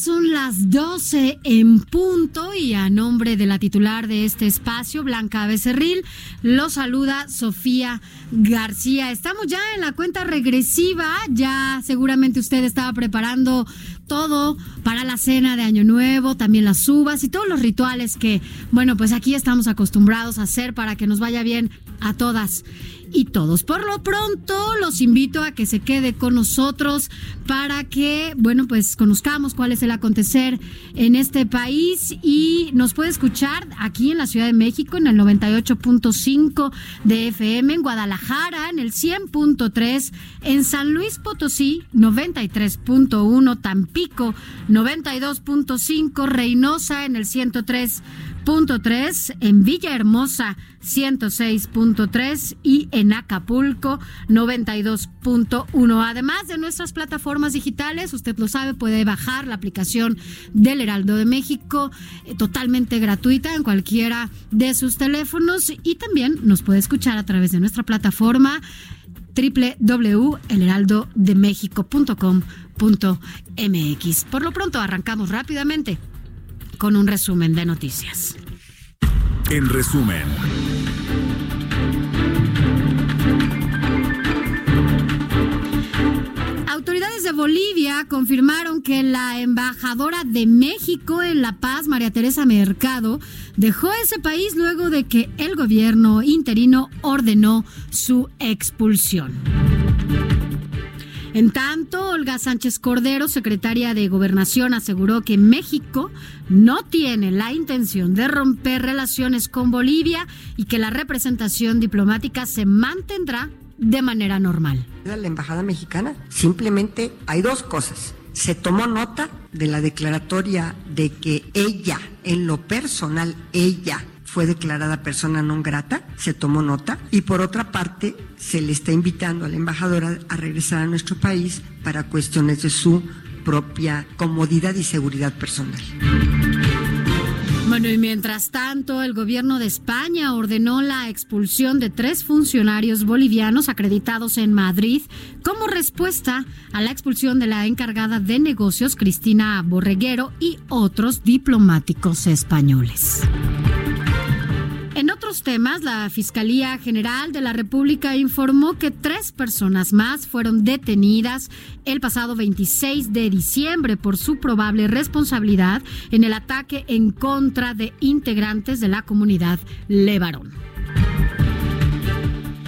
Son las 12 en punto y a nombre de la titular de este espacio, Blanca Becerril, lo saluda Sofía García. Estamos ya en la cuenta regresiva, ya seguramente usted estaba preparando todo para la cena de Año Nuevo, también las uvas y todos los rituales que, bueno, pues aquí estamos acostumbrados a hacer para que nos vaya bien a todas y todos. Por lo pronto, los invito a que se quede con nosotros para que, bueno, pues conozcamos cuál es el acontecer en este país y nos puede escuchar aquí en la Ciudad de México en el 98.5 de FM, en Guadalajara en el 100.3, en San Luis Potosí 93.1, Tampico 92.5, Reynosa en el 103 3 en Villahermosa 106.3 y en Acapulco 92.1. Además de nuestras plataformas digitales, usted lo sabe, puede bajar la aplicación del Heraldo de México eh, totalmente gratuita en cualquiera de sus teléfonos y también nos puede escuchar a través de nuestra plataforma www.elheraldodemexico.com.mx. Por lo pronto arrancamos rápidamente con un resumen de noticias. En resumen. Autoridades de Bolivia confirmaron que la embajadora de México en La Paz, María Teresa Mercado, dejó ese país luego de que el gobierno interino ordenó su expulsión. En tanto, Olga Sánchez Cordero, secretaria de Gobernación, aseguró que México no tiene la intención de romper relaciones con Bolivia y que la representación diplomática se mantendrá de manera normal. La embajada mexicana simplemente hay dos cosas. Se tomó nota de la declaratoria de que ella, en lo personal, ella fue declarada persona non grata, se tomó nota, y por otra parte se le está invitando a la embajadora a regresar a nuestro país para cuestiones de su propia comodidad y seguridad personal. Bueno, y mientras tanto, el gobierno de España ordenó la expulsión de tres funcionarios bolivianos acreditados en Madrid como respuesta a la expulsión de la encargada de negocios, Cristina Borreguero, y otros diplomáticos españoles. Otros temas, la Fiscalía General de la República informó que tres personas más fueron detenidas el pasado 26 de diciembre por su probable responsabilidad en el ataque en contra de integrantes de la comunidad Levarón.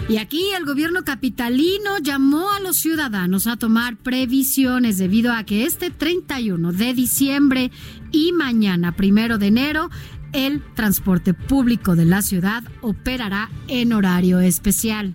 Y aquí el gobierno capitalino llamó a los ciudadanos a tomar previsiones debido a que este 31 de diciembre y mañana, primero de enero, el transporte público de la ciudad operará en horario especial.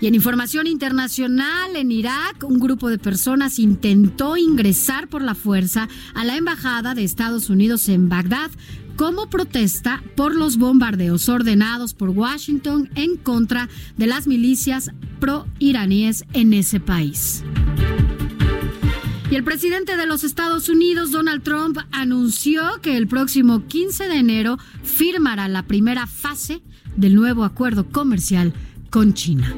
Y en información internacional, en Irak, un grupo de personas intentó ingresar por la fuerza a la embajada de Estados Unidos en Bagdad como protesta por los bombardeos ordenados por Washington en contra de las milicias pro-iraníes en ese país. Y el presidente de los Estados Unidos, Donald Trump, anunció que el próximo 15 de enero firmará la primera fase del nuevo acuerdo comercial con China.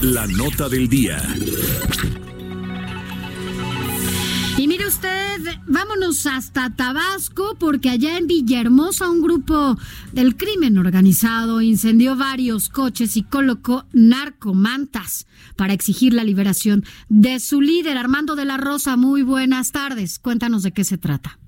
La nota del día. Y mire usted, vámonos hasta Tabasco porque allá en Villahermosa un grupo del crimen organizado incendió varios coches y colocó narcomantas para exigir la liberación de su líder Armando de la Rosa. Muy buenas tardes, cuéntanos de qué se trata.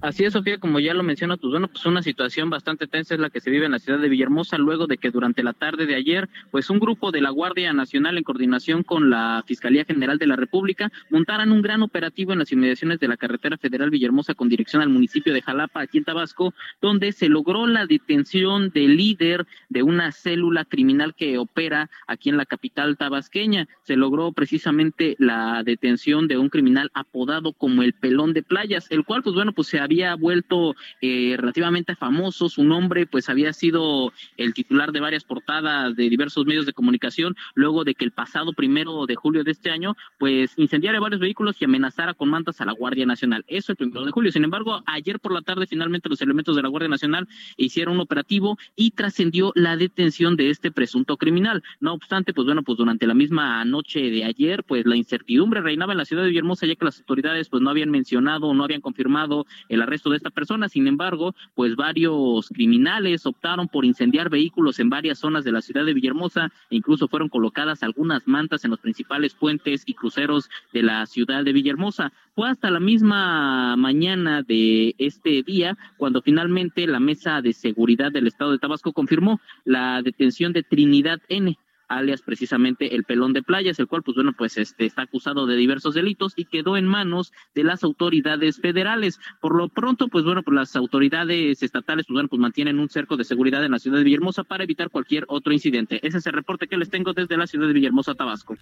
Así es, Sofía, como ya lo menciona, pues bueno, pues una situación bastante tensa es la que se vive en la ciudad de Villahermosa luego de que durante la tarde de ayer, pues un grupo de la Guardia Nacional en coordinación con la Fiscalía General de la República montaran un gran operativo en las inmediaciones de la carretera federal Villahermosa con dirección al municipio de Jalapa, aquí en Tabasco, donde se logró la detención del líder de una célula criminal que opera aquí en la capital tabasqueña. Se logró precisamente la detención de un criminal apodado como el pelón de playas, el cual, pues bueno, pues se había vuelto eh, relativamente famoso, su nombre pues había sido el titular de varias portadas de diversos medios de comunicación, luego de que el pasado primero de julio de este año pues incendiara varios vehículos y amenazara con mantas a la Guardia Nacional. Eso el primero de julio. Sin embargo, ayer por la tarde finalmente los elementos de la Guardia Nacional hicieron un operativo y trascendió la detención de este presunto criminal. No obstante, pues bueno, pues durante la misma noche de ayer, pues la incertidumbre reinaba en la ciudad de Villahermosa ya que las autoridades pues no habían mencionado, no habían confirmado el arresto de esta persona. Sin embargo, pues varios criminales optaron por incendiar vehículos en varias zonas de la ciudad de Villahermosa e incluso fueron colocadas algunas mantas en los principales puentes y cruceros de la ciudad de Villahermosa. Fue hasta la misma mañana de este día cuando finalmente la mesa de seguridad del estado de Tabasco confirmó la detención de Trinidad N alias precisamente el pelón de playas, el cual pues bueno pues este está acusado de diversos delitos y quedó en manos de las autoridades federales. Por lo pronto pues bueno pues las autoridades estatales pues bueno pues mantienen un cerco de seguridad en la ciudad de Villahermosa para evitar cualquier otro incidente. Ese es el reporte que les tengo desde la ciudad de Villahermosa, Tabasco.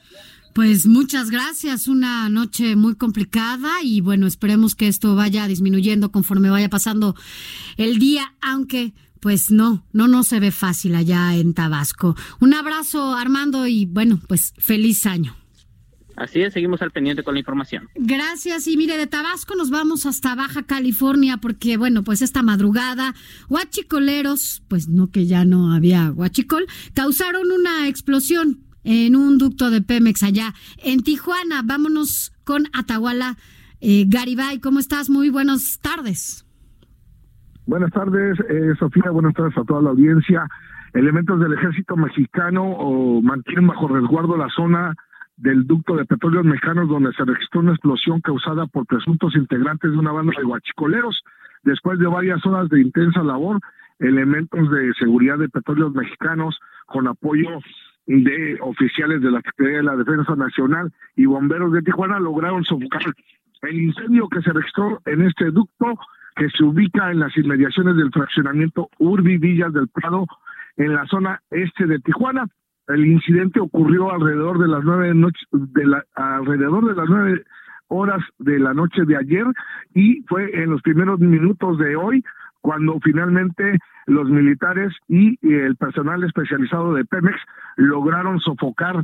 Pues muchas gracias, una noche muy complicada y bueno, esperemos que esto vaya disminuyendo conforme vaya pasando el día, aunque pues no, no, no se ve fácil allá en Tabasco. Un abrazo, Armando, y bueno, pues feliz año. Así es, seguimos al pendiente con la información. Gracias. Y mire, de Tabasco nos vamos hasta Baja California porque, bueno, pues esta madrugada, huachicoleros, pues no que ya no había huachicol, causaron una explosión en un ducto de Pemex allá en Tijuana. Vámonos con Atahuala eh, Garibay. ¿Cómo estás? Muy buenas tardes. Buenas tardes, eh, Sofía. Buenas tardes a toda la audiencia. Elementos del ejército mexicano o mantienen bajo resguardo la zona del ducto de petróleos mexicanos donde se registró una explosión causada por presuntos integrantes de una banda de guachicoleros. Después de varias horas de intensa labor, elementos de seguridad de petróleos mexicanos con apoyo de oficiales de la Secretaría de la Defensa Nacional y bomberos de Tijuana lograron sofocar el incendio que se registró en este ducto que se ubica en las inmediaciones del fraccionamiento Urbi Villas del Prado, en la zona este de Tijuana. El incidente ocurrió alrededor de las nueve noches, de la, alrededor de las nueve horas de la noche de ayer y fue en los primeros minutos de hoy cuando finalmente los militares y el personal especializado de Pemex lograron sofocar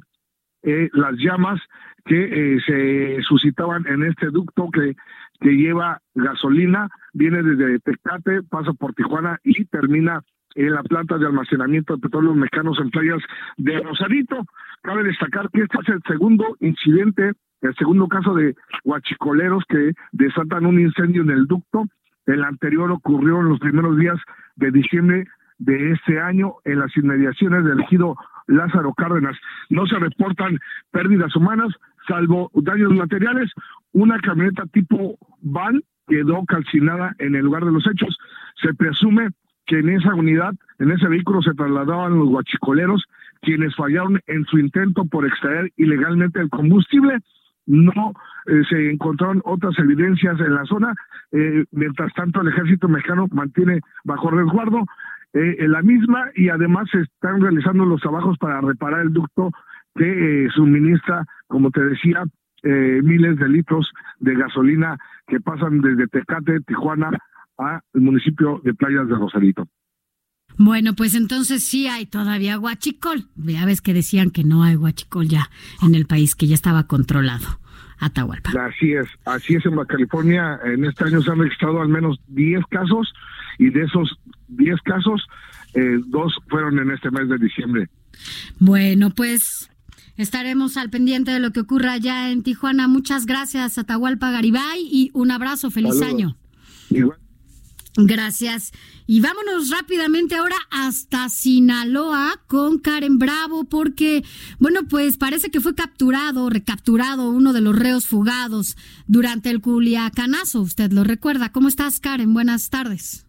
eh, las llamas que eh, se suscitaban en este ducto que que lleva gasolina, viene desde Tecate, pasa por Tijuana y termina en la planta de almacenamiento de petróleos mexicanos en playas de Rosarito. Cabe destacar que este es el segundo incidente, el segundo caso de huachicoleros que desatan un incendio en el ducto. El anterior ocurrió en los primeros días de diciembre de este año en las inmediaciones del ejido Lázaro Cárdenas. No se reportan pérdidas humanas, salvo daños materiales. Una camioneta tipo van quedó calcinada en el lugar de los hechos. Se presume que en esa unidad, en ese vehículo se trasladaban los guachicoleros, quienes fallaron en su intento por extraer ilegalmente el combustible. No eh, se encontraron otras evidencias en la zona. Eh, mientras tanto, el ejército mexicano mantiene bajo resguardo eh, la misma y además se están realizando los trabajos para reparar el ducto que suministra, como te decía, eh, miles de litros de gasolina que pasan desde Tecate, Tijuana, al municipio de Playas de Rosarito. Bueno, pues entonces sí hay todavía guachicol. Ya ves que decían que no hay guachicol ya en el país, que ya estaba controlado. Atahualpa. Así es, así es en Baja California. En este año se han registrado al menos 10 casos y de esos 10 casos, eh, dos fueron en este mes de diciembre. Bueno, pues Estaremos al pendiente de lo que ocurra allá en Tijuana. Muchas gracias, Atahualpa Garibay, y un abrazo. Feliz año. Gracias. Y vámonos rápidamente ahora hasta Sinaloa con Karen Bravo, porque, bueno, pues parece que fue capturado, recapturado uno de los reos fugados durante el Culiacanazo. Usted lo recuerda. ¿Cómo estás, Karen? Buenas tardes.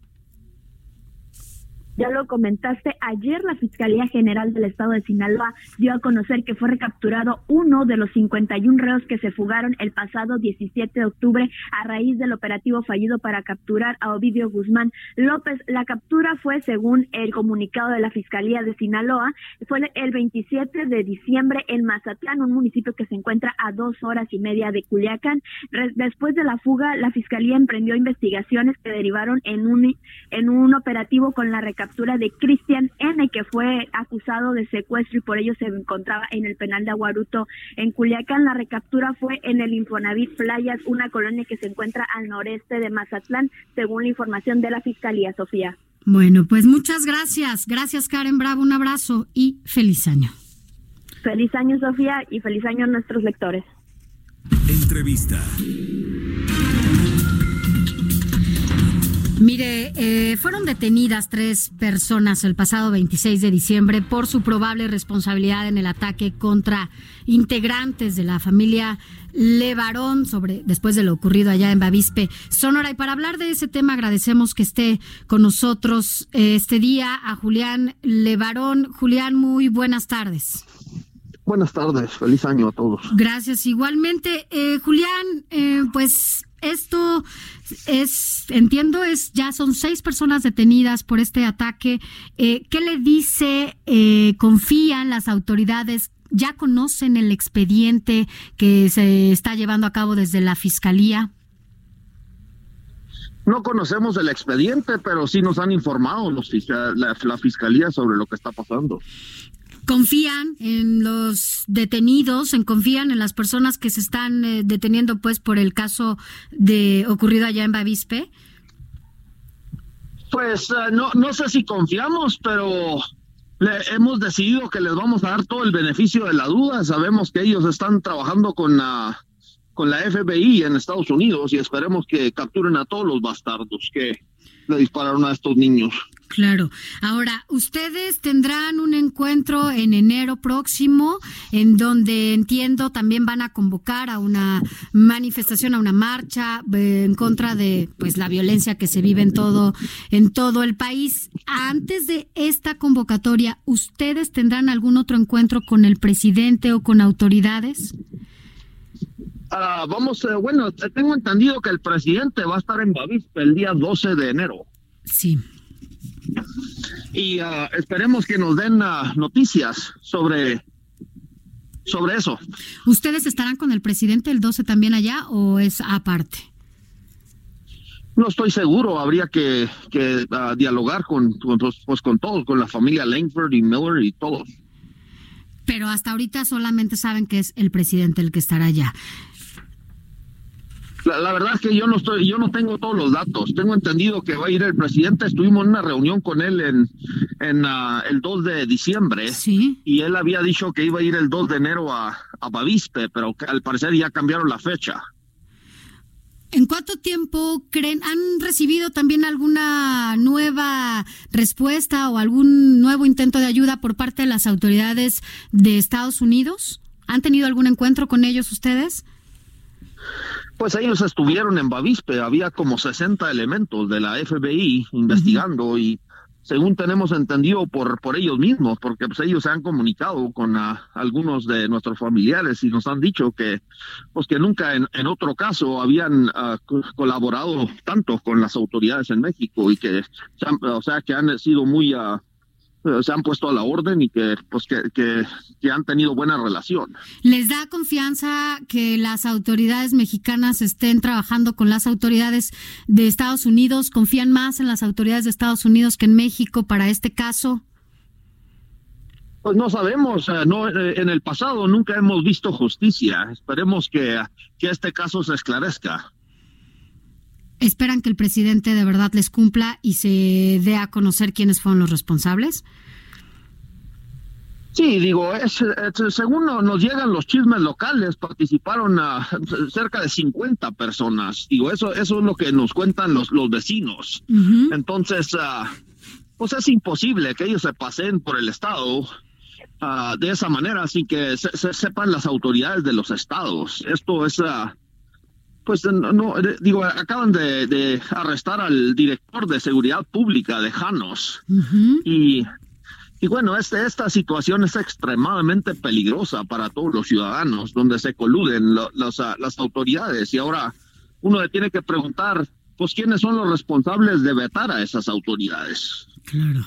Ya lo comentaste, ayer la Fiscalía General del Estado de Sinaloa dio a conocer que fue recapturado uno de los 51 reos que se fugaron el pasado 17 de octubre a raíz del operativo fallido para capturar a Ovidio Guzmán López. La captura fue, según el comunicado de la Fiscalía de Sinaloa, fue el 27 de diciembre en Mazatlán, un municipio que se encuentra a dos horas y media de Culiacán. Después de la fuga, la Fiscalía emprendió investigaciones que derivaron en un, en un operativo con la recaptura captura de Cristian N, que fue acusado de secuestro y por ello se encontraba en el penal de Aguaruto en Culiacán. La recaptura fue en el Infonavit Playas, una colonia que se encuentra al noreste de Mazatlán, según la información de la Fiscalía, Sofía. Bueno, pues muchas gracias. Gracias, Karen Bravo. Un abrazo y feliz año. Feliz año, Sofía, y feliz año a nuestros lectores. Entrevista. Mire, eh, fueron detenidas tres personas el pasado 26 de diciembre por su probable responsabilidad en el ataque contra integrantes de la familia Levarón sobre después de lo ocurrido allá en Bavispe, Sonora. Y para hablar de ese tema agradecemos que esté con nosotros eh, este día a Julián Levarón. Julián, muy buenas tardes. Buenas tardes, feliz año a todos. Gracias, igualmente. Eh, Julián, pues esto es, entiendo, es ya son seis personas detenidas por este ataque. Eh, ¿Qué le dice? Eh, ¿Confían las autoridades? ¿Ya conocen el expediente que se está llevando a cabo desde la fiscalía? No conocemos el expediente, pero sí nos han informado los, la fiscalía sobre lo que está pasando confían en los detenidos, en confían en las personas que se están eh, deteniendo pues por el caso de ocurrido allá en Bavispe? Pues eh, no, no sé si confiamos, pero le, hemos decidido que les vamos a dar todo el beneficio de la duda. Sabemos que ellos están trabajando con la, con la FBI en Estados Unidos y esperemos que capturen a todos los bastardos que le dispararon a estos niños. Claro. Ahora, ustedes tendrán un encuentro en enero próximo, en donde entiendo también van a convocar a una manifestación, a una marcha eh, en contra de, pues, la violencia que se vive en todo, en todo el país. Antes de esta convocatoria, ¿ustedes tendrán algún otro encuentro con el presidente o con autoridades? Ah, vamos, eh, bueno, tengo entendido que el presidente va a estar en Bavispe el día 12 de enero. Sí y uh, esperemos que nos den uh, noticias sobre sobre eso. ¿Ustedes estarán con el presidente el 12 también allá o es aparte? No estoy seguro, habría que, que uh, dialogar con, con, pues, con todos, con la familia Langford y Miller y todos. Pero hasta ahorita solamente saben que es el presidente el que estará allá. La, verdad es que yo no estoy, yo no tengo todos los datos. Tengo entendido que va a ir el presidente. Estuvimos en una reunión con él en, en uh, el 2 de diciembre. Sí. Y él había dicho que iba a ir el 2 de enero a, a Bavispe, pero al parecer ya cambiaron la fecha. ¿En cuánto tiempo creen? ¿Han recibido también alguna nueva respuesta o algún nuevo intento de ayuda por parte de las autoridades de Estados Unidos? ¿Han tenido algún encuentro con ellos ustedes? Pues ellos estuvieron en Bavispe, había como 60 elementos de la FBI investigando y según tenemos entendido por, por ellos mismos, porque pues ellos se han comunicado con ah, algunos de nuestros familiares y nos han dicho que pues que nunca en, en otro caso habían ah, colaborado tanto con las autoridades en México y que o sea que han sido muy uh, se han puesto a la orden y que pues que, que, han tenido buena relación. ¿Les da confianza que las autoridades mexicanas estén trabajando con las autoridades de Estados Unidos? ¿Confían más en las autoridades de Estados Unidos que en México para este caso? Pues no sabemos, eh, no, eh, en el pasado nunca hemos visto justicia. Esperemos que, que este caso se esclarezca. ¿Esperan que el presidente de verdad les cumpla y se dé a conocer quiénes fueron los responsables? Sí, digo, es, según nos llegan los chismes locales, participaron a cerca de 50 personas. Digo, eso, eso es lo que nos cuentan los, los vecinos. Entonces, uh, pues es imposible que ellos se pasen por el Estado uh, de esa manera sin que se, sepan las autoridades de los estados. Esto es, uh, pues, no, digo, acaban de, arrestar al director de seguridad pública de Janos y y bueno, este, esta situación es extremadamente peligrosa para todos los ciudadanos, donde se coluden ah, las autoridades y ahora uno le tiene que preguntar, pues, ¿quiénes son los responsables de vetar a esas autoridades? Claro.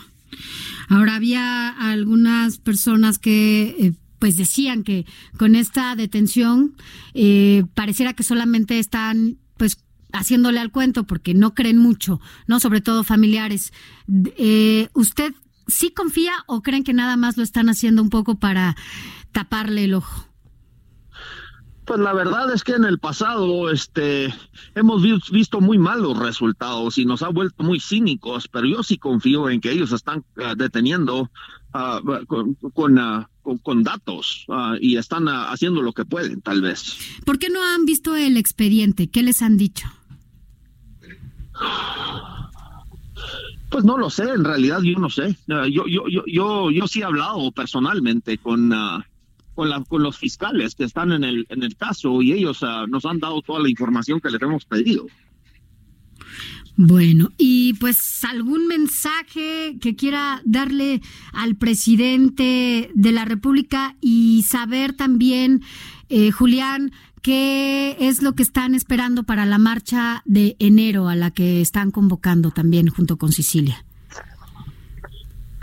Ahora había algunas personas que... Eh, pues decían que con esta detención eh, pareciera que solamente están pues haciéndole al cuento porque no creen mucho, no sobre todo familiares. Eh, ¿Usted ¿sí confía o creen que nada más lo están haciendo un poco para taparle el ojo? Pues la verdad es que en el pasado este, hemos visto muy malos resultados y nos ha vuelto muy cínicos, pero yo sí confío en que ellos están ah, deteniendo ah, con, ah, con, datos y están haciendo lo que pueden, tal vez. ¿Por qué no han visto el expediente? ¿Qué les han dicho? Pues no lo sé, en realidad yo no sé. Yo, yo, yo, yo, yo sí he hablado personalmente con, uh, con, la, con los fiscales que están en el, en el caso y ellos uh, nos han dado toda la información que les hemos pedido. Bueno, y pues algún mensaje que quiera darle al presidente de la República y saber también, eh, Julián, ¿Qué es lo que están esperando para la marcha de enero a la que están convocando también junto con Sicilia?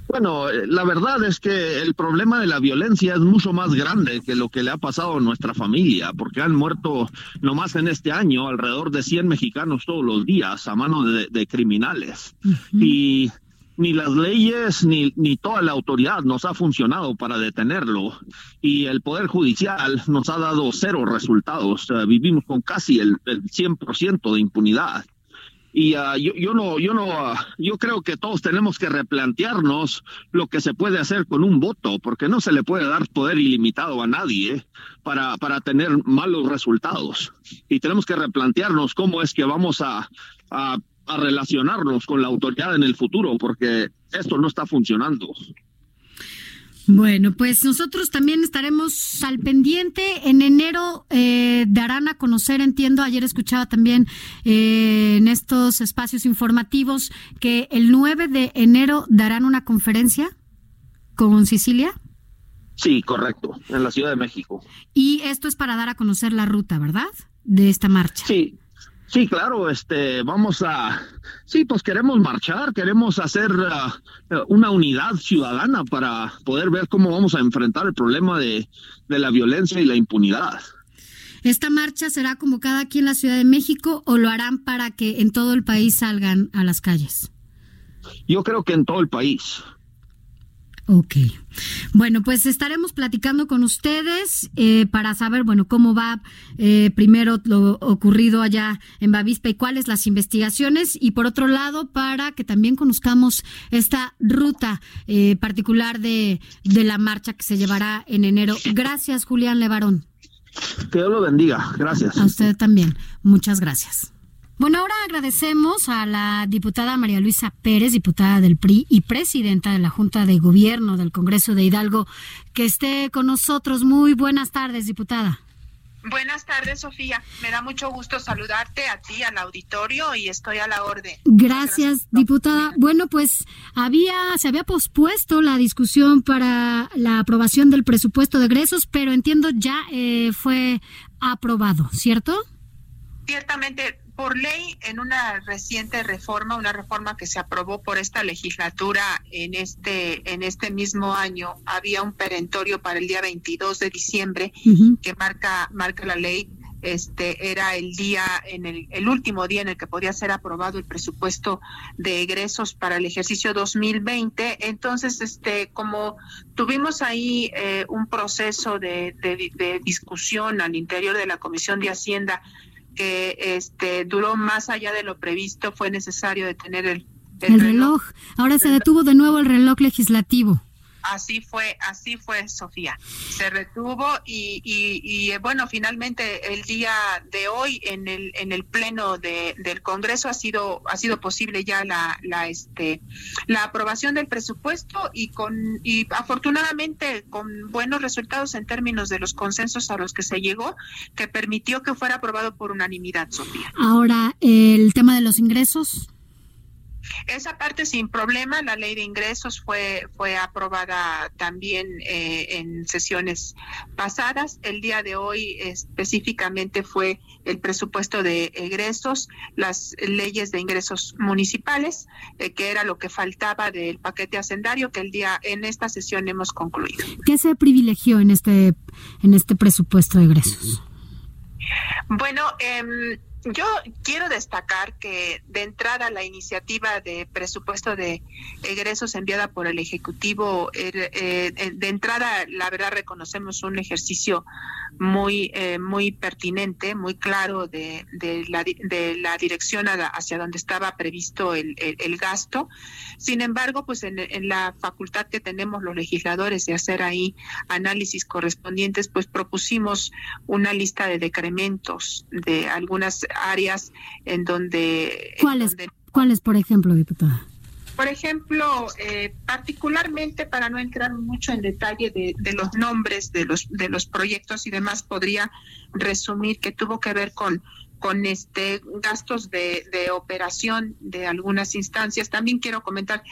Bueno, la verdad es que el problema de la violencia es mucho más grande que lo que le ha pasado a nuestra familia, porque han muerto nomás en este año alrededor de 100 mexicanos todos los días a manos de, criminales. Y ni las leyes ni, ni toda la autoridad nos ha funcionado para detenerlo y el Poder Judicial nos ha dado cero resultados. vivimos con casi el, el 100% de impunidad. Y ah, yo, yo, no, yo no, ah, yo creo que todos tenemos que replantearnos lo que se puede hacer con un voto, porque no se le puede dar poder ilimitado a nadie para, para tener malos resultados. Y tenemos que replantearnos cómo es que vamos a, a a relacionarnos con la autoridad en el futuro, porque esto no está funcionando. Bueno, pues nosotros también estaremos al pendiente. En enero eh, darán a conocer, entiendo, ayer escuchaba también eh, en estos espacios informativos que el 9 de enero darán una conferencia con Sicilia. Sí, correcto, en la Ciudad de México. Y esto es para dar a conocer la ruta, ¿verdad? De esta marcha. Sí, Sí, claro, este, vamos a, sí, pues queremos marchar, queremos hacer uh, una unidad ciudadana para poder ver cómo vamos a enfrentar el problema de, de la violencia y la impunidad. ¿Esta marcha será convocada aquí en la Ciudad de México o lo harán para que en todo el país salgan a las calles? Yo creo que en todo el país. Ok. Bueno, pues estaremos platicando con ustedes eh, para saber, bueno, cómo va eh, primero lo ocurrido allá en Bavispa y cuáles las investigaciones y por otro lado para que también conozcamos esta ruta eh, particular de, de la marcha que se llevará en enero. Gracias, Julián Levarón. Que Dios lo bendiga. Gracias. A usted también. Muchas gracias. Bueno, ahora agradecemos a la diputada María Luisa Pérez, diputada del PRI y presidenta de la Junta de Gobierno del Congreso de Hidalgo, que esté con nosotros. Muy buenas tardes, diputada. Buenas tardes, Sofía. Me da mucho gusto saludarte a ti, al auditorio, y estoy a la orden. Gracias, diputada. Bueno, pues había, se había pospuesto la discusión para la aprobación del presupuesto de egresos, pero entiendo ya eh, fue aprobado, ¿cierto? Ciertamente, por ley, en una reciente reforma, una reforma que se aprobó por esta legislatura en este, en este mismo año, había un perentorio para el día 22 de diciembre que marca, marca la ley. Este era el día, en el, el último día en el que podía ser aprobado el presupuesto de egresos para el ejercicio 2020. Entonces, este, como tuvimos ahí eh, un proceso de, de discusión al interior de la Comisión de Hacienda que este duró más allá de lo previsto, fue necesario detener el, el, reloj. Ahora se detuvo de nuevo el reloj legislativo. Así fue, así fue, Sofía. Se retuvo y, y, bueno, finalmente el día de hoy en el en el pleno de, del Congreso ha sido ha sido posible ya la la este la aprobación del presupuesto y con y afortunadamente con buenos resultados en términos de los consensos a los que se llegó que permitió que fuera aprobado por unanimidad, Sofía. Ahora el tema de los ingresos. Esa parte sin problema, la ley de ingresos fue, fue aprobada también eh, en sesiones pasadas. El día de hoy específicamente fue el presupuesto de egresos, las leyes de ingresos municipales, eh, que era lo que faltaba del paquete hacendario que el día en esta sesión hemos concluido. ¿Qué se privilegió en este, en este presupuesto de egresos? Bueno, eh, yo quiero destacar que de entrada la iniciativa de presupuesto de egresos enviada por el Ejecutivo, er, eh, de entrada la verdad reconocemos un ejercicio muy eh, muy pertinente, muy claro de, de, la, de la dirección hacia donde estaba previsto el, el, gasto. Sin embargo, pues en, en, la facultad que tenemos los legisladores de hacer ahí análisis correspondientes, pues propusimos una lista de decrementos de algunas áreas en donde... ¿Cuáles, ¿cuáles por ejemplo, diputada? Por ejemplo, eh, particularmente para no entrar mucho en detalle de, de, los nombres de los de los proyectos y demás, podría resumir que tuvo que ver con con este gastos de, de, operación de algunas instancias. También quiero comentar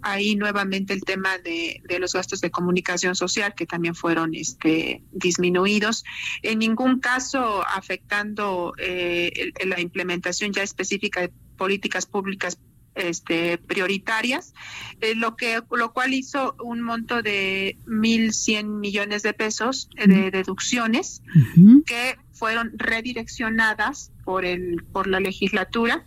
ahí nuevamente el tema de, de, los gastos de comunicación social que también fueron este, disminuidos. En ningún caso afectando eh, la implementación ya específica de políticas públicas este, prioritarias, eh, lo que lo cual hizo un monto de 1.100 millones de pesos de deducciones uh -huh. que fueron redireccionadas por el por la legislatura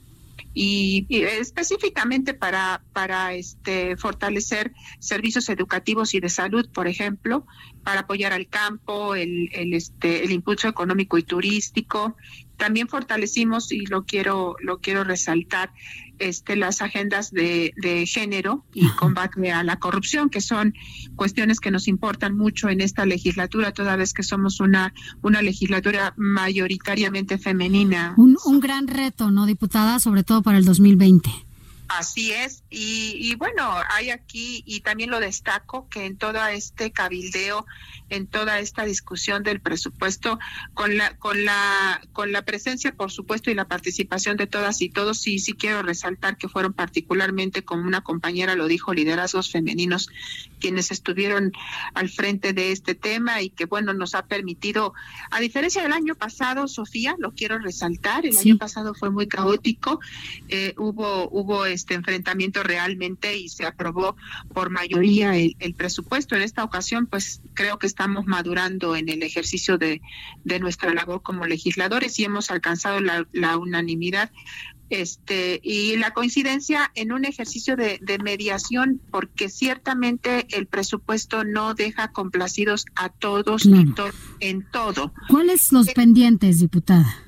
y, específicamente para para este fortalecer servicios educativos y de salud, por ejemplo, para apoyar al campo, el, el este el impulso económico y turístico. También fortalecimos y lo quiero lo quiero resaltar este, las agendas de, de, género y combate a la corrupción, que son cuestiones que nos importan mucho en esta legislatura, toda vez que somos una, una legislatura mayoritariamente femenina. Un, un gran reto, ¿no, diputada? Sobre todo para el 2020. Así es, y, y, bueno, hay aquí, y también lo destaco, que en todo este cabildeo, en toda esta discusión del presupuesto, con la, con la, con la presencia, por supuesto, y la participación de todas y todos, sí, sí quiero resaltar que fueron particularmente, como una compañera lo dijo, liderazgos femeninos quienes estuvieron al frente de este tema y que bueno nos ha permitido, a diferencia del año pasado, Sofía, lo quiero resaltar, el sí. año pasado fue muy caótico, eh, hubo, hubo este enfrentamiento realmente y se aprobó por mayoría el, el, presupuesto. En esta ocasión, pues creo que estamos madurando en el ejercicio de, de nuestra labor como legisladores y hemos alcanzado la, la unanimidad este y la coincidencia en un ejercicio de, de, mediación porque ciertamente el presupuesto no deja complacidos a todos claro. to en todo. ¿Cuáles los eh, pendientes, diputada?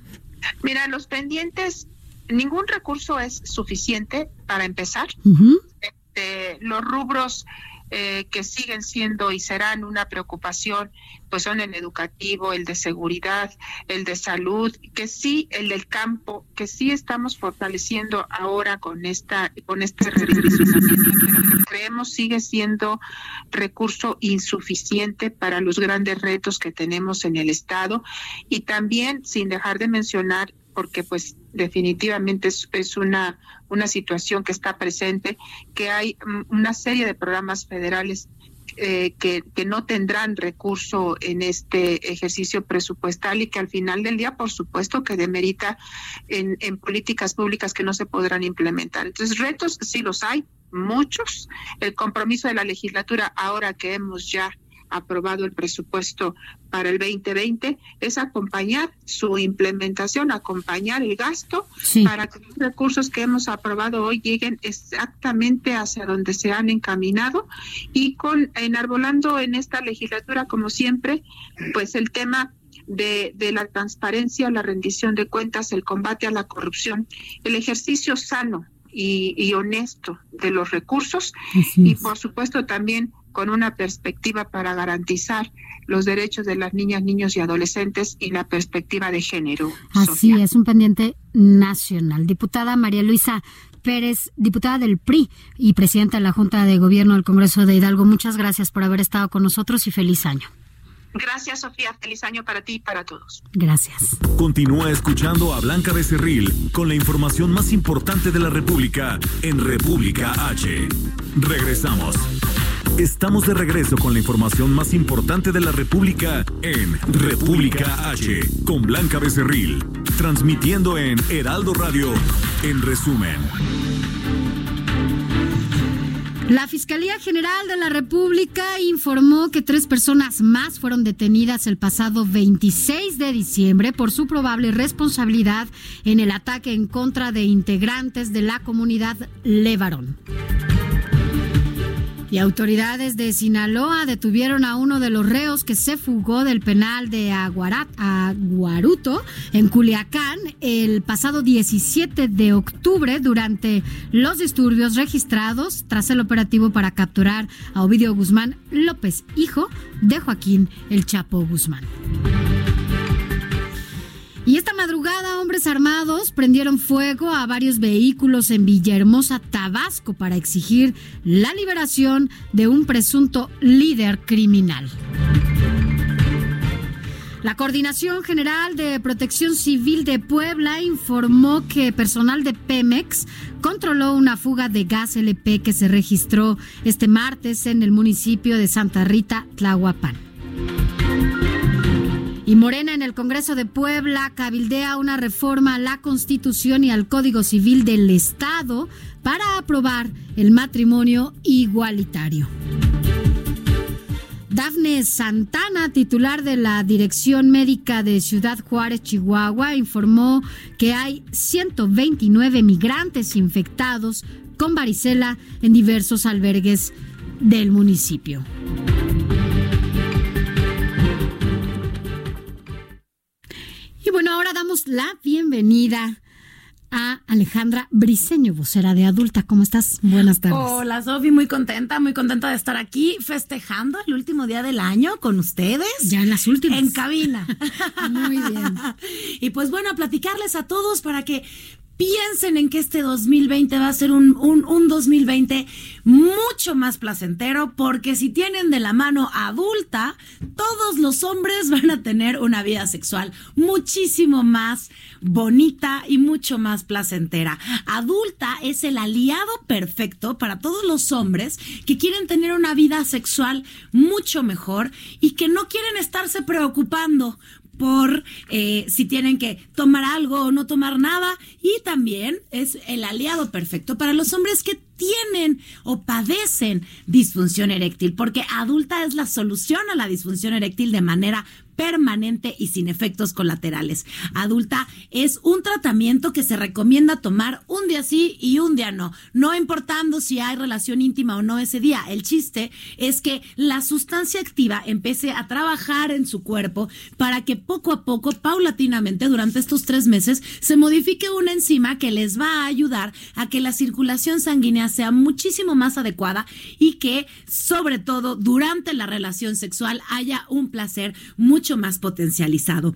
Mira, los pendientes, ningún recurso es suficiente para empezar. Uh -huh. este, los rubros eh, que siguen siendo y serán una preocupación, pues son el educativo, el de seguridad, el de salud, que sí, el del campo, que sí estamos fortaleciendo ahora con esta, con este redireccionamiento, pero que creemos sigue siendo recurso insuficiente para los grandes retos que tenemos en el Estado y también sin dejar de mencionar porque pues definitivamente es, es, una, una situación que está presente, que hay una serie de programas federales eh, que, que, no tendrán recurso en este ejercicio presupuestal y que al final del día, por supuesto, que demerita en, en políticas públicas que no se podrán implementar. Entonces, retos sí los hay, muchos. El compromiso de la legislatura, ahora que hemos ya aprobado el presupuesto para el 2020 es acompañar su implementación, acompañar el gasto sí. para que los recursos que hemos aprobado hoy lleguen exactamente hacia donde se han encaminado y con enarbolando en esta legislatura como siempre pues el tema de, de, la transparencia, la rendición de cuentas, el combate a la corrupción, el ejercicio sano y, honesto de los recursos y por supuesto también con una perspectiva para garantizar los derechos de las niñas, niños y adolescentes y la perspectiva de género. Así es, un pendiente nacional. Diputada María Luisa Pérez, diputada del PRI y presidenta de la Junta de Gobierno del Congreso de Hidalgo, muchas gracias por haber estado con nosotros y feliz año. Gracias, Sofía. Feliz año para ti y para todos. Gracias. Continúa escuchando a Blanca Becerril con la información más importante de la República en República H. Regresamos. Estamos de regreso con la información más importante de la República en República H con Blanca Becerril, transmitiendo en Heraldo Radio, en resumen. La Fiscalía General de la República informó que tres personas más fueron detenidas el pasado 26 de diciembre por su probable responsabilidad en el ataque en contra de integrantes de la comunidad Levarón. Y autoridades de Sinaloa detuvieron a uno de los reos que se fugó del penal de Aguaruto en Culiacán el pasado 17 de octubre durante los disturbios registrados tras el operativo para capturar a Ovidio Guzmán López, hijo de Joaquín El Chapo Guzmán. Esta madrugada, hombres armados prendieron fuego a varios vehículos en Villahermosa, Tabasco, para exigir la liberación de un presunto líder criminal. La Coordinación General de Protección Civil de Puebla informó que personal de Pemex controló una fuga de gas LP que se registró este martes en el municipio de Santa Rita, Tlahuapan. Y Morena en el Congreso de Puebla cabildea una reforma a la Constitución y al Código Civil del Estado para aprobar el matrimonio igualitario. Dafne Santana, titular de la Dirección Médica de Ciudad Juárez, Chihuahua, informó que hay 129 migrantes infectados con varicela en diversos albergues del municipio. Y bueno, ahora damos la bienvenida a Alejandra Briseño, vocera de adulta. ¿Cómo estás? Buenas tardes. Hola, Sofi, muy contenta, muy contenta de estar aquí festejando el último día del año con ustedes. Ya en las últimas. En cabina. muy bien. Y pues bueno, a platicarles a todos para que piensen en que este 2020 va a ser un, un, 2020 mucho más placentero porque si tienen de la mano adulta, todos los hombres van a tener una vida sexual muchísimo más bonita y mucho más placentera. Adulta es el aliado perfecto para todos los hombres que quieren tener una vida sexual mucho mejor y que no quieren estarse preocupando por eh, si tienen que tomar algo o no tomar nada. Y también es el aliado perfecto para los hombres que tienen o padecen disfunción eréctil, porque adulta es la solución a la disfunción eréctil de manera permanente y sin efectos colaterales. Adulta es un tratamiento que se recomienda tomar un día sí y un día no, no importando si hay relación íntima o no ese día. El chiste es que la sustancia activa empiece a trabajar en su cuerpo para que poco a poco, paulatinamente, durante estos tres meses, se modifique una enzima que les va a ayudar a que la circulación sanguínea sea muchísimo más adecuada y que, sobre todo, durante la relación sexual haya un placer mucho más potencializado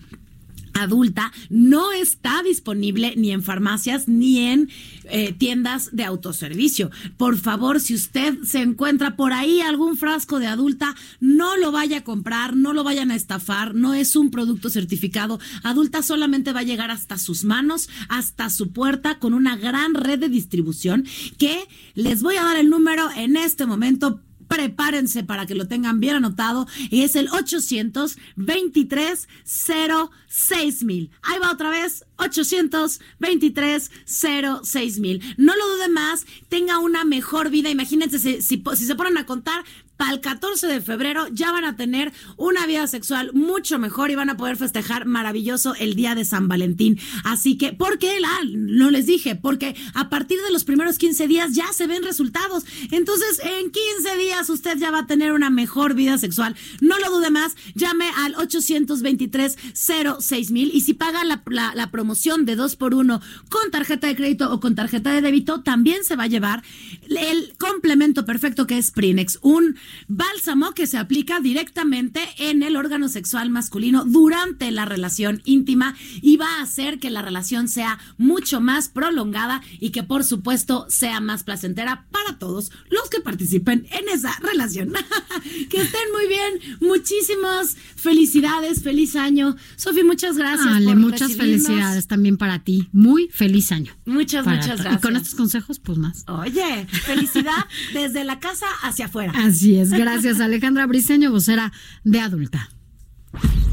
adulta no está disponible ni en farmacias ni en eh, tiendas de autoservicio. Por favor, si usted se encuentra por ahí algún frasco de adulta, no lo vaya a comprar, no lo vayan a estafar, no es un producto certificado. Adulta solamente va a llegar hasta sus manos, hasta su puerta, con una gran red de distribución que les voy a dar el número en este momento prepárense para que lo tengan bien anotado. Y es el 823 06 mil. Ahí va otra vez, 823 06 mil. No lo dude más, tenga una mejor vida. Imagínense si, si, se ponen a contar para el 14 de febrero ya van a tener una vida sexual mucho mejor y van a poder festejar maravilloso el día de San Valentín. Así que, ¿por qué? Ah, no les dije, porque a partir de los primeros 15 días ya se ven resultados. Entonces, en 15 días usted ya va a tener una mejor vida sexual. No lo dude más, llame al 823 06000 y si paga la, la promoción de 2 por 1 con tarjeta de crédito o con tarjeta de débito, también se va a llevar el complemento perfecto que es Prinex, un bálsamo que se aplica directamente en el órgano sexual masculino durante la relación íntima y va a hacer que la relación sea mucho más prolongada y que por supuesto sea más placentera para todos los que participen en esa relación. que estén muy bien, muchísimas felicidades, feliz año. Sofi, muchas gracias. Ale, muchas felicidades también para ti. Muy feliz año. Muchas, muchas gracias. Y con estos consejos, pues más. Oye, felicidad desde la casa hacia afuera. Así es. Gracias, Alejandra Briceño, vocera de adulta.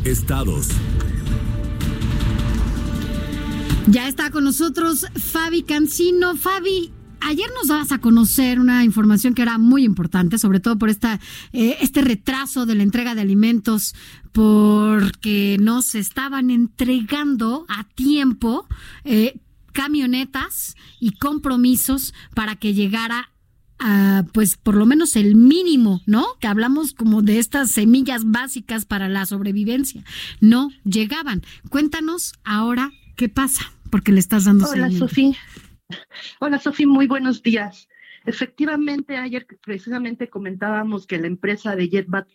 Estados. Ya está con nosotros Fabi Cancino. Fabi, ayer nos dabas a conocer una información que era muy importante, sobre todo por esta, eh, este retraso de la entrega de alimentos, porque no se estaban entregando a tiempo eh, camionetas y compromisos para que llegara a, pues por lo menos el mínimo, ¿no? Que hablamos como de estas semillas básicas para la sobrevivencia. No llegaban. Cuéntanos ahora qué pasa porque le estás dando Hola, Sofía. Hola, Sofía, muy buenos días. Efectivamente, ayer precisamente comentábamos que la empresa de Jetback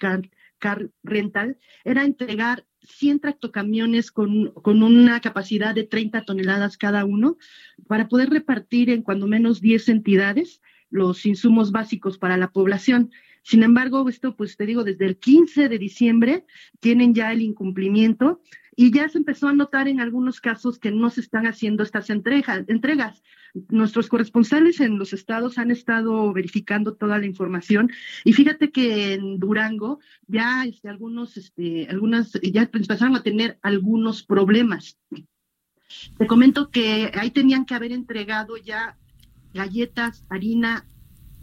Car, Rental era entregar 100 tractocamiones con, con una capacidad de 30 toneladas cada uno para poder repartir en cuando menos 10 entidades los insumos básicos para la población. Sin embargo, esto, pues te digo, desde el 15 de diciembre tienen ya el incumplimiento y ya se empezó a notar en algunos casos que no se están haciendo estas entregas. Nuestros corresponsales en los estados han estado verificando toda la información y fíjate que en Durango ya este, algunos, este, algunas, ya empezaron a tener algunos problemas. Te comento que ahí tenían que haber entregado ya galletas, harina,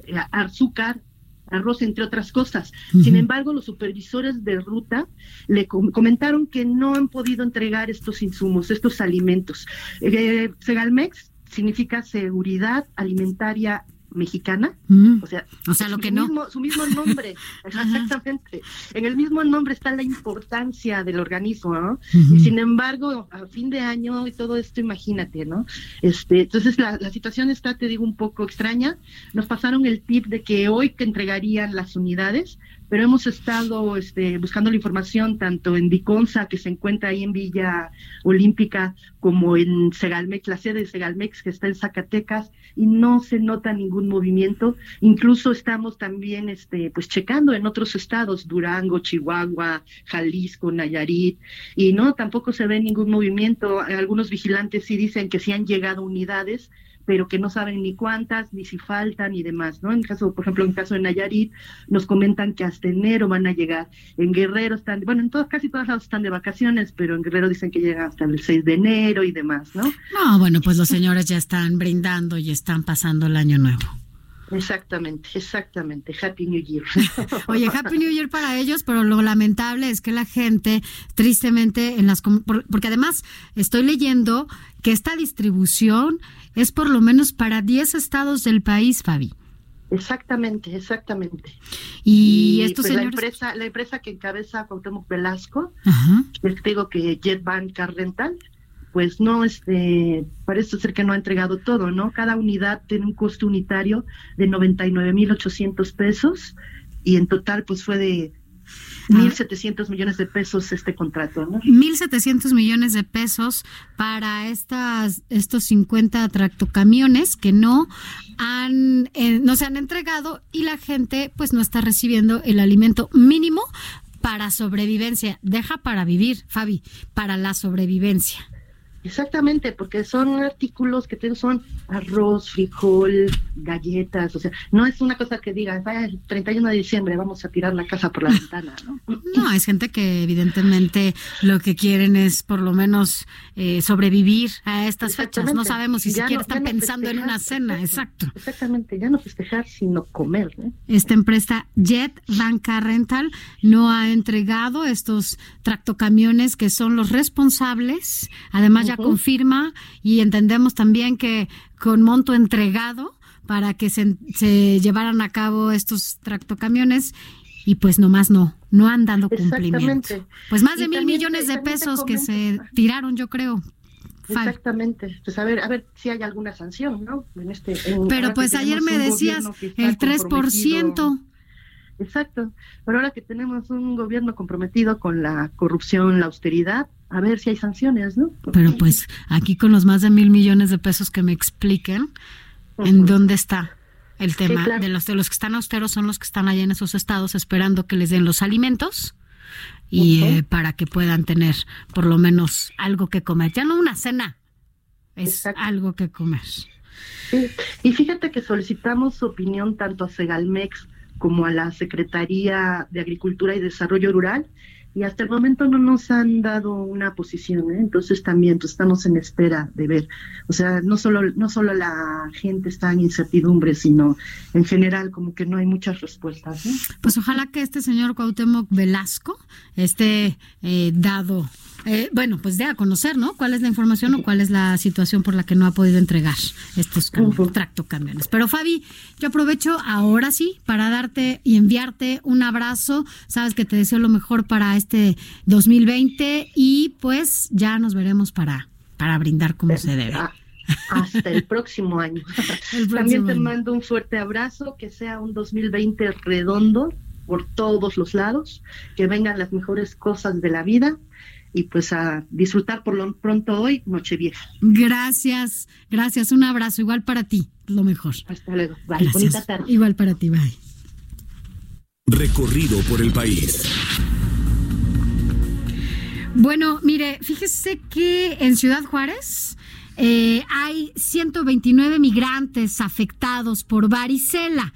eh, azúcar, arroz, entre otras cosas. Sin embargo, los supervisores de ruta le comentaron que no han podido entregar estos insumos, estos alimentos. Eh, Segalmex significa seguridad alimentaria mexicana, mm. o sea, o sea lo que no. su mismo nombre, exactamente. En el mismo nombre está la importancia del organismo, ¿no? Y sin embargo, a fin de año y todo esto, imagínate, ¿no? Este, entonces la, la, situación está, te digo, un poco extraña. Nos pasaron el tip de que hoy que entregarían las unidades, pero hemos estado este, buscando la información tanto en Diconsa, que se encuentra ahí en Villa Olímpica, como en Segalmex, la sede de Segalmex, que está en Zacatecas, y no se nota ningún movimiento. Incluso estamos también este, pues checando en otros estados, Durango, Chihuahua, Jalisco, Nayarit, y no, tampoco se ve ningún movimiento. Algunos vigilantes sí dicen que sí han llegado unidades, pero que no saben ni cuántas, ni si faltan y demás, ¿no? En caso, por ejemplo, en caso de Nayarit, nos comentan que hasta enero van a llegar. En Guerrero están, bueno, en todos, casi todos lados están de vacaciones, pero en Guerrero dicen que llegan hasta el 6 de enero y demás, ¿no? No, bueno, pues los señores ya están brindando y están pasando el año nuevo. Exactamente, exactamente. Happy New Year. Oye, Happy New Year para ellos, pero lo lamentable es que la gente, tristemente, en las porque además estoy leyendo que esta distribución es por lo menos para 10 estados del país, Fabi. Exactamente, exactamente. Y, estos pues, señores... La empresa, la empresa que encabeza Cuauhtémoc Velasco, que digo que JetBank Car Rental, pues no, este, parece ser que no ha entregado todo, ¿no? Cada unidad tiene un costo unitario de 99.800 pesos y en total pues fue de 1.700 millones de pesos este contrato, ¿no? 1.700 millones de pesos para estas, estos 50 tractocamiones que no han, eh, no se han entregado y la gente pues no está recibiendo el alimento mínimo para sobrevivencia. Deja para vivir, Fabi, para la sobrevivencia. Exactamente, porque son artículos que son arroz, frijol, galletas, o sea, no es una cosa que diga, vaya, el 31 de diciembre vamos a tirar la casa por la ventana, ¿no? No, es gente que evidentemente lo que quieren es por lo menos eh, sobrevivir a estas fechas. No sabemos si siquiera están pensando en una cena, exacto. Exactamente, ya no festejar, sino comer. ¿no? Esta empresa Jet Banca Rental no ha entregado estos tractocamiones que son los responsables, además ya confirma y entendemos también que con monto entregado para que se, llevaran a cabo estos tractocamiones y pues nomás no, no han dado cumplimiento. Pues más de mil millones de pesos que se tiraron, yo creo. Exactamente. Pues a ver, a ver si hay alguna sanción, ¿no? En este, Pero pues ayer me decías el 3%. Exacto. Pero ahora que tenemos un gobierno comprometido con la corrupción, la austeridad, a ver si hay sanciones, ¿no? Pero pues aquí con los más de mil millones de pesos que me expliquen, ¿en dónde está el tema? de, los, de los que están austeros son los que están allá en esos estados esperando que les den los alimentos y eh, para que puedan tener por lo menos algo que comer. Ya no una cena, es algo que comer. Sí. Y fíjate que solicitamos su opinión tanto a Segalmex como a la Secretaría de Agricultura y Desarrollo Rural y hasta el momento no nos han dado una posición, ¿eh? entonces también pues, estamos en espera de ver, o sea, no solo no solo la gente está en incertidumbre, sino en general como que no hay muchas respuestas. Pues ojalá que este señor Cuauhtémoc Velasco esté eh, dado eh, bueno, pues de a conocer, ¿no? ¿Cuál es la información o cuál es la situación por la que no ha podido entregar estos tractocamiones? Pero Fabi, yo aprovecho ahora sí para darte y enviarte un abrazo. Sabes que te deseo lo mejor para este 2020 y pues ya nos veremos para, para brindar como se debe. Ah, hasta el próximo año. También te mando un fuerte abrazo, que sea un 2020 redondo por todos los lados, que vengan las mejores cosas de la vida y pues a disfrutar por lo pronto hoy Nochevieja. Gracias, gracias, un abrazo igual para ti, lo mejor. Hasta luego, bye. bonita tarde. Igual para ti, bye. Recorrido por el país. Bueno, mire, fíjese que en Ciudad Juárez eh, hay 129 migrantes afectados por varicela.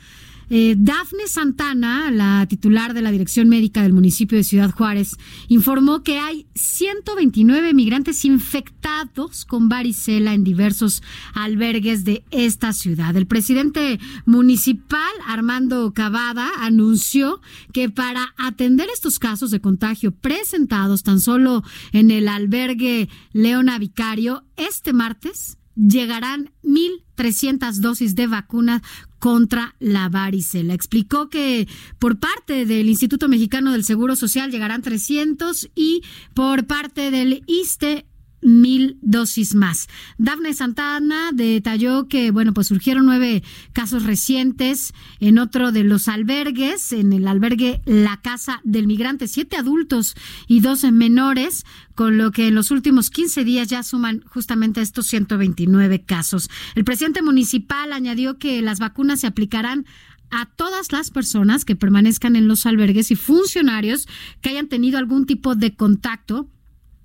Eh, Dafne Santana, la titular de la Dirección Médica del municipio de Ciudad Juárez, informó que hay 129 migrantes infectados con varicela en diversos albergues de esta ciudad. El presidente municipal, Armando Cavada, anunció que para atender estos casos de contagio presentados tan solo en el albergue Leona Vicario, este martes llegarán 1.300 dosis de vacunas contra la varicela. Explicó que por parte del Instituto Mexicano del Seguro Social llegarán 300 y por parte del ISTE mil dosis más. Dafne Santana detalló que, bueno, pues surgieron nueve casos recientes en otro de los albergues, en el albergue La Casa del Migrante, siete adultos y dos menores, con lo que en los últimos 15 días ya suman justamente estos 129 casos. El presidente municipal añadió que las vacunas se aplicarán a todas las personas que permanezcan en los albergues y funcionarios que hayan tenido algún tipo de contacto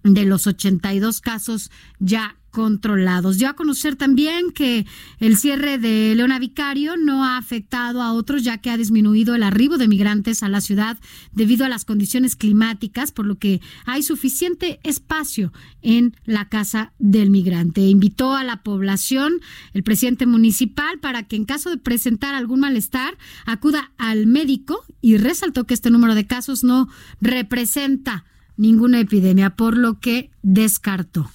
de los 82 casos ya controlados. Ya a conocer también que el cierre de Leona Vicario no ha afectado a otros ya que ha disminuido el arribo de migrantes a la ciudad debido a las condiciones climáticas, por lo que hay suficiente espacio en la casa del migrante. Invitó a la población, el presidente municipal, para que en caso de presentar algún malestar acuda al médico y resaltó que este número de casos no representa ninguna epidemia, por lo que descartó.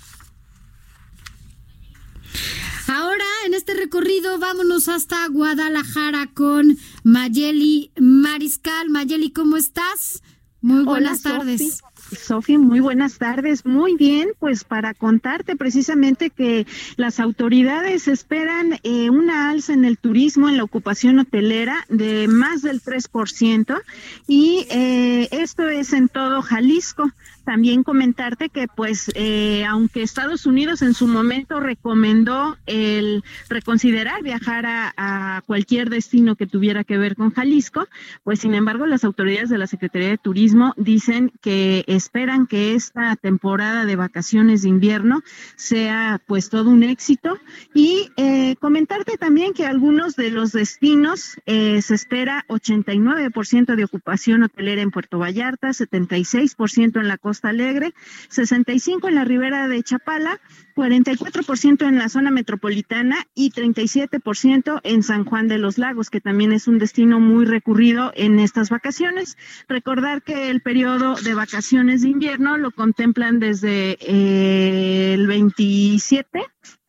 Ahora, en este recorrido, vámonos hasta Guadalajara con Mayeli Mariscal. Mayeli, ¿cómo estás? Muy buenas tardes. Sofía, muy buenas tardes. Muy bien, pues para contarte precisamente que las autoridades esperan eh, una alza en el turismo, en la ocupación hotelera de más del 3% y eh, esto es en todo Jalisco. También comentarte que, pues, eh, aunque Estados Unidos en su momento recomendó el reconsiderar viajar a, cualquier destino que tuviera que ver con Jalisco, pues, sin embargo, las autoridades de la Secretaría de Turismo dicen que esperan que esta temporada de vacaciones de invierno sea pues todo un éxito. Y eh, comentarte también que algunos de los destinos eh, se espera 89% de ocupación hotelera en Puerto Vallarta, 76% en la Costa Alegre, 65% en la Ribera de Chapala, 44% en la zona metropolitana y 37% en San Juan de los Lagos, que también es un destino muy recurrido en estas vacaciones. Recordar que el periodo de vacaciones de invierno lo contemplan desde eh, el 27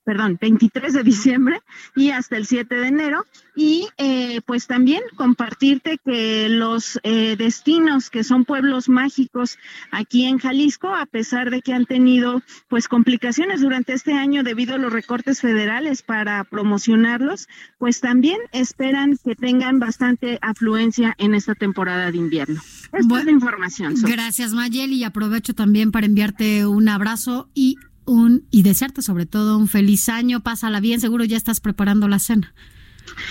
perdón, 23 de diciembre y hasta el 7 de enero. Y eh, pues también compartirte que los eh, destinos que son pueblos mágicos aquí en Jalisco, a pesar de que han tenido pues complicaciones durante este año debido a los recortes federales para promocionarlos, pues también esperan que tengan bastante afluencia en esta temporada de invierno. Es la información. Gracias Mayeli y aprovecho también para enviarte un abrazo y un y desearte sobre todo un feliz año. Pásala bien, seguro ya estás preparando la cena.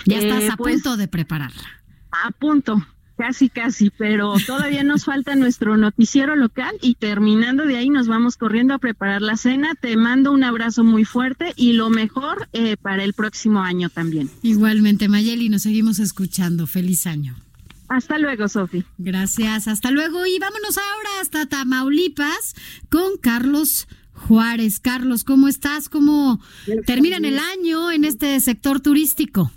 Ya estás eh, a pues, punto de prepararla. A punto, casi casi, pero todavía nos falta nuestro noticiero local y terminando de ahí nos vamos corriendo a preparar la cena. Te mando un abrazo muy fuerte y lo mejor eh, para el próximo año también. Igualmente, Mayeli, nos seguimos escuchando. Feliz año. Hasta luego, Sofi. Gracias, hasta luego. Y vámonos ahora hasta Tamaulipas con Carlos Juárez. Carlos, ¿cómo estás? ¿Cómo terminan el año en este sector turístico?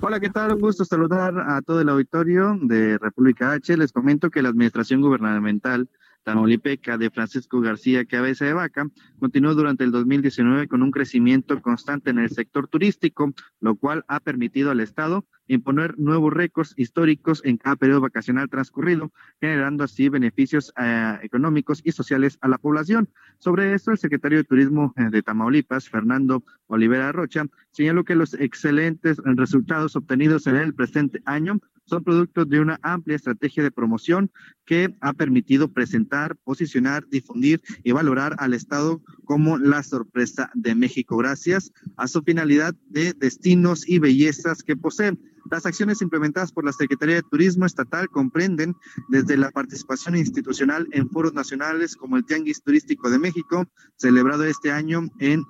Hola, ¿qué tal? Un gusto saludar a todo el auditorio de República H. Les comento que la Administración Gubernamental Tamaulipeca de Francisco García Cabeza de Vaca continuó durante el 2019 con un crecimiento constante en el sector turístico, lo cual ha permitido al Estado imponer nuevos récords históricos en cada periodo vacacional transcurrido, generando así beneficios eh, económicos y sociales a la población. Sobre esto, el secretario de Turismo eh, de Tamaulipas, Fernando Olivera Rocha, señaló que los excelentes resultados obtenidos en el presente año son productos de una amplia estrategia de promoción que ha permitido presentar, posicionar, difundir y valorar al Estado como la sorpresa de México, gracias a su finalidad de destinos y bellezas que poseen. Las acciones implementadas por la Secretaría de Turismo Estatal comprenden desde la participación institucional en foros nacionales como el Tianguis Turístico de México, celebrado este año en,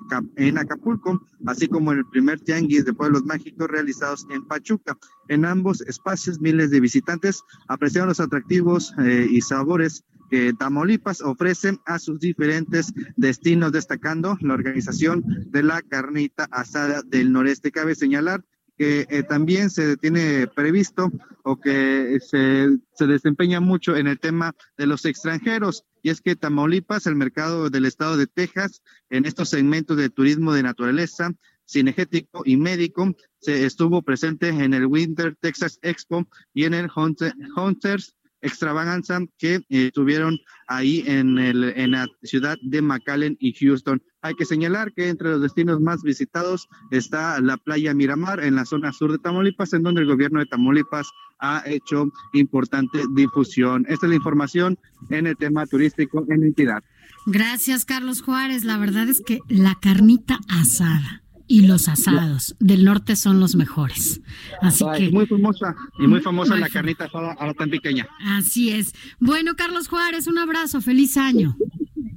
Acapulco, así como el primer Tianguis de Pueblos Mágicos realizados en Pachuca. En ambos espacios, miles de visitantes apreciaron los atractivos eh, y sabores que Tamaulipas ofrece a sus diferentes destinos, destacando la organización de la carnita asada del noreste. Cabe señalar que eh, también se tiene previsto o que se, se desempeña mucho en el tema de los extranjeros. Y es que Tamaulipas, el mercado del estado de Texas, en estos segmentos de turismo de naturaleza, cinegético y médico, se estuvo presente en el Winter Texas Expo y en el Hunters extravaganza que estuvieron ahí en, el, en la ciudad de McAllen y Houston. Hay que señalar que entre los destinos más visitados está la playa Miramar en la zona sur de Tamaulipas, en donde el gobierno de Tamaulipas ha hecho importante difusión. Esta es la información en el tema turístico en la entidad. Gracias, Carlos Juárez. La verdad es que la carnita asada y los asados del norte son los mejores. Así que muy famosa y muy famosa la carnita asada a la tan pequeña. Así es. Bueno, Carlos Juárez, un abrazo, feliz año.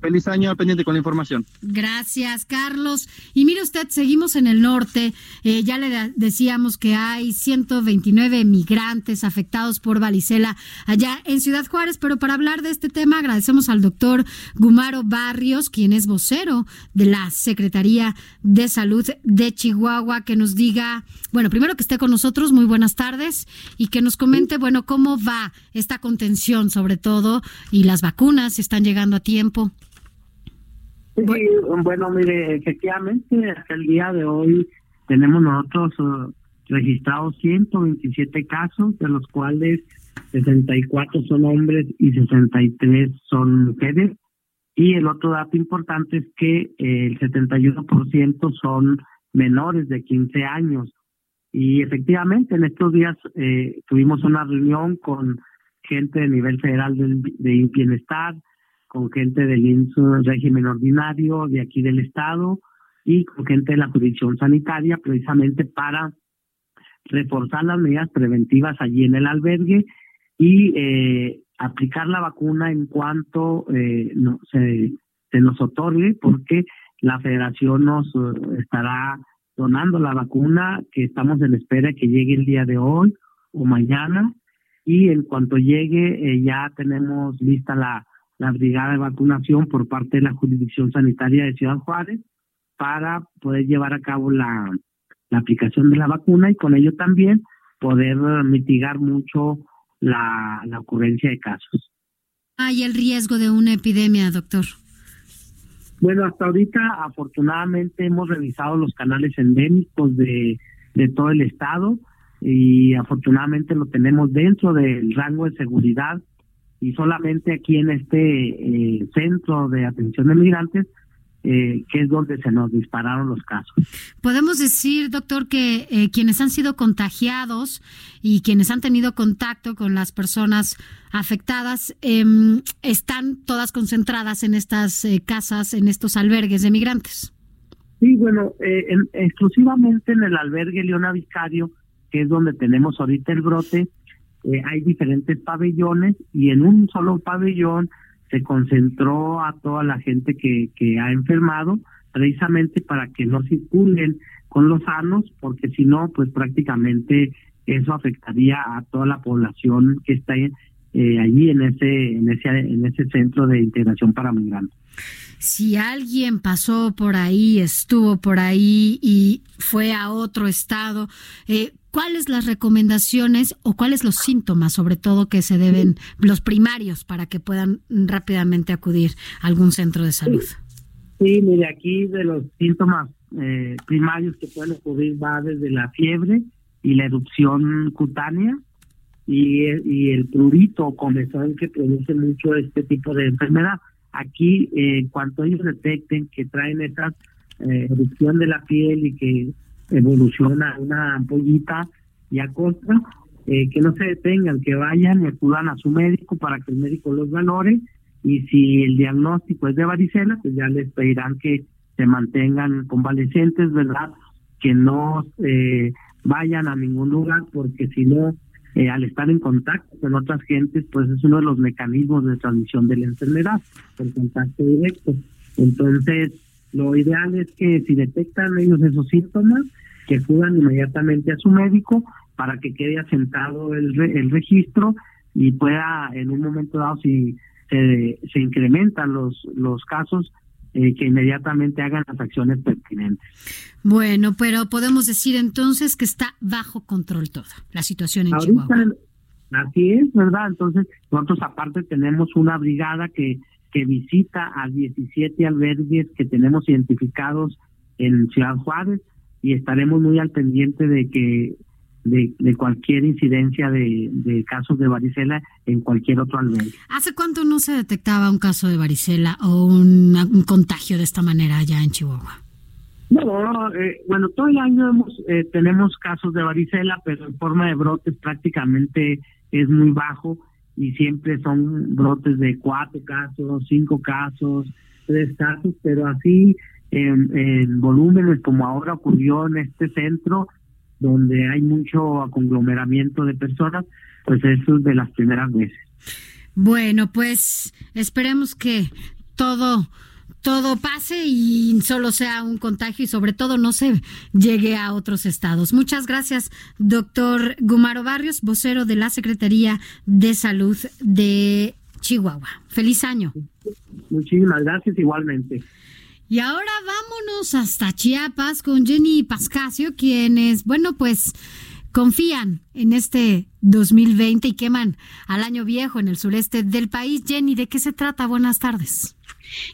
Feliz año pendiente con la información. Gracias, Carlos. Y mire usted, seguimos en el norte. Eh, ya le decíamos que hay 129 migrantes afectados por varicela allá en Ciudad Juárez, pero para hablar de este tema agradecemos al doctor Gumaro Barrios, quien es vocero de la Secretaría de Salud de Chihuahua, que nos diga, bueno, primero que esté con nosotros, muy buenas tardes, y que nos comente, bueno, cómo va esta contención sobre todo y las vacunas, si están llegando a tiempo. Sí, bueno, mire, efectivamente, hasta el día de hoy tenemos nosotros uh, registrados 127 casos, de los cuales 64 son hombres y 63 son mujeres. Y el otro dato importante es que eh, el 71% son menores de 15 años. Y efectivamente, en estos días eh, tuvimos una reunión con gente de nivel federal de, de bienestar, con gente del INSS régimen ordinario de aquí del Estado y con gente de la jurisdicción sanitaria, precisamente para reforzar las medidas preventivas allí en el albergue y eh, aplicar la vacuna en cuanto eh, no, se, nos otorgue, porque la federación nos eh, estará donando la vacuna que estamos en espera que llegue el día de hoy o mañana. Y en cuanto llegue eh, ya tenemos lista la, la brigada de vacunación por parte de la jurisdicción sanitaria de Ciudad Juárez para poder llevar a cabo la, la aplicación de la vacuna y con ello también poder mitigar mucho la, la ocurrencia de casos. ¿Hay el riesgo de una epidemia, doctor? Bueno, hasta ahorita afortunadamente hemos revisado los canales endémicos de, de todo el estado y afortunadamente lo tenemos dentro del rango de seguridad y solamente aquí en este eh, centro de atención de migrantes eh, que es donde se nos dispararon los casos. Podemos decir, doctor, que eh, quienes han sido contagiados y quienes han tenido contacto con las personas afectadas em, están todas concentradas en estas eh, casas, en estos albergues de migrantes. Sí, bueno, exclusivamente en el albergue Leona Vicario, que es donde tenemos ahorita el brote, hay diferentes pabellones y en un solo pabellón se concentró a toda la gente que, que ha enfermado precisamente para que no circulen con los sanos, porque si no, pues prácticamente eso afectaría a toda la población que está eh, allí en ese, en ese, en ese centro de integración para migrantes. Si alguien pasó por ahí, estuvo por ahí y fue a otro estado, eh, ¿cuáles las recomendaciones o cuáles los síntomas, sobre todo, que se deben, los primarios, para que puedan rápidamente acudir a algún centro de salud? Sí, mire, aquí de los síntomas eh, primarios que pueden ocurrir va desde la fiebre y la erupción cutánea y, y el prurito o comezón que produce mucho este tipo de enfermedad. Aquí, eh, en cuanto ellos detecten que traen esa eh, erupción de la piel y que evoluciona una ampollita y acosta, eh, que no se detengan, que vayan y acudan a su médico para que el médico los valore y si el diagnóstico es de varicela, pues ya les pedirán que se mantengan convalecientes, ¿verdad? Que no eh, vayan a ningún lugar porque si no, eh, al estar en contacto con otras gentes, pues es uno de los mecanismos de transmisión de la enfermedad, el contacto directo. Entonces, lo ideal es que si detectan ellos esos síntomas, que acudan inmediatamente a su médico para que quede asentado el, el registro y pueda en un momento dado si se, se incrementan los los casos eh, que inmediatamente hagan las acciones pertinentes. Bueno, pero podemos decir entonces que está bajo control todo la situación en Chihuahua. Así es, ¿verdad? Entonces, nosotros aparte tenemos una brigada que, que visita a 17 albergues que tenemos identificados en Ciudad Juárez y estaremos muy al pendiente de que de, de cualquier incidencia de, de, casos de varicela en cualquier otro albergue. ¿Hace cuánto no se detectaba un caso de varicela o un, un contagio de esta manera allá en Chihuahua? No, eh, bueno, todo el año hemos, eh, tenemos casos de varicela, pero en forma de brotes prácticamente es muy bajo y siempre son brotes de cuatro casos, cinco casos, tres casos, pero así en, en volúmenes como ahora ocurrió en este centro, donde hay mucho conglomeramiento de personas, pues eso es de las primeras veces. Bueno, pues esperemos que todo todo pase y solo sea un contagio y sobre todo no se llegue a otros estados. Muchas gracias, doctor Gumaro Barrios, vocero de la Secretaría de Salud de Chihuahua. Feliz año. Muchísimas gracias igualmente. Y ahora vámonos hasta Chiapas con Jenny Pascasio, quienes, bueno, pues confían en este 2020 y queman al año viejo en el sureste del país. Jenny, ¿de qué se trata? Buenas tardes.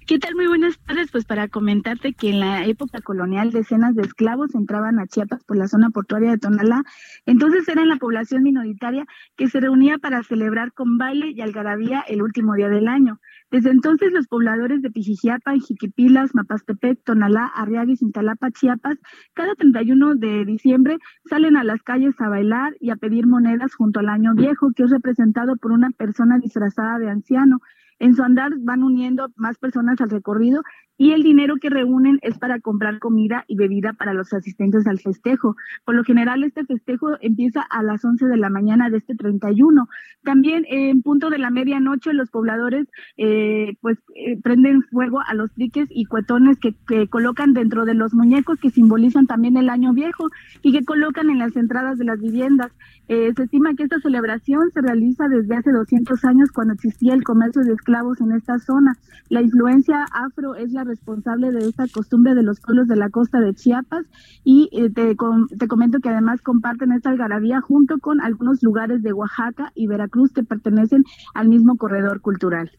¿Qué tal? Muy buenas tardes. Pues para comentarte que en la época colonial decenas de esclavos entraban a Chiapas por la zona portuaria de Tonalá. Entonces era la población minoritaria que se reunía para celebrar con baile y algarabía el último día del año. Desde entonces, los pobladores de Pijijiapa, Jiquipilas, Mapastepec, Tonalá, Arriaga y Cintalapa, Chiapas, cada 31 de diciembre salen a las calles a bailar y a pedir monedas junto al año viejo, que es representado por una persona disfrazada de anciano. En su andar van uniendo más personas al recorrido y el dinero que reúnen es para comprar comida y bebida para los asistentes al festejo. Por lo general, este festejo empieza a las 11 de la mañana de este 31. También en punto de la medianoche, los pobladores eh, pues eh, prenden fuego a los triques y cuetones que, que colocan dentro de los muñecos que simbolizan también el año viejo y que colocan en las entradas de las viviendas. Eh, se estima que esta celebración se realiza desde hace 200 años cuando existía el comercio de esclavos en esta zona. La influencia afro es la responsable de esta costumbre de los pueblos de la costa de Chiapas y eh, te, te comento que además comparten esta algarabía junto con algunos lugares de Oaxaca y Veracruz que pertenecen al mismo corredor cultural.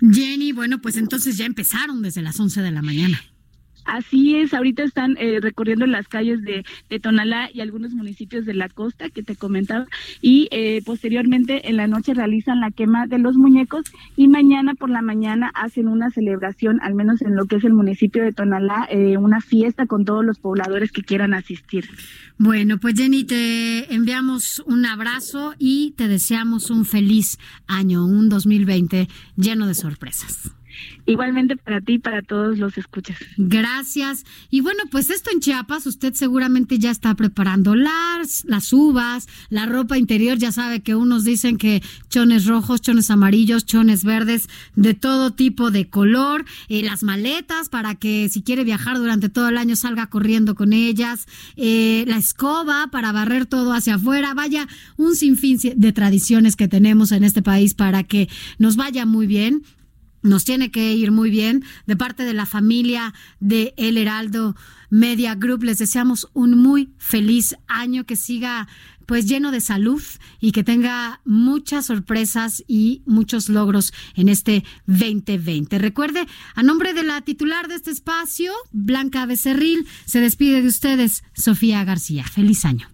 Jenny, bueno, pues entonces ya empezaron desde las 11 de la mañana. Así es, ahorita están eh, recorriendo las calles de, Tonalá y algunos municipios de la costa que te comentaba y eh, posteriormente en la noche realizan la quema de los muñecos y mañana por la mañana hacen una celebración, al menos en lo que es el municipio de Tonalá, eh, una fiesta con todos los pobladores que quieran asistir. Bueno, pues Jenny, te enviamos un abrazo y te deseamos un feliz año, un 2020 lleno de sorpresas. Igualmente para ti y para todos los escuchas. Gracias. Y bueno, pues esto en Chiapas, usted seguramente ya está preparando las, las uvas, la ropa interior, ya sabe que unos dicen que chones rojos, chones amarillos, chones verdes, de todo tipo de color, eh, las maletas para que si quiere viajar durante todo el año salga corriendo con ellas, eh, la escoba para barrer todo hacia afuera, vaya, un sinfín de tradiciones que tenemos en este país para que nos vaya muy bien nos tiene que ir muy bien. De parte de la familia de El Heraldo Media Group, les deseamos un muy feliz año, que siga pues lleno de salud y que tenga muchas sorpresas y muchos logros en este 2020. Recuerde, a nombre de la titular de este espacio, Blanca Becerril, se despide de ustedes, Sofía García. Feliz año.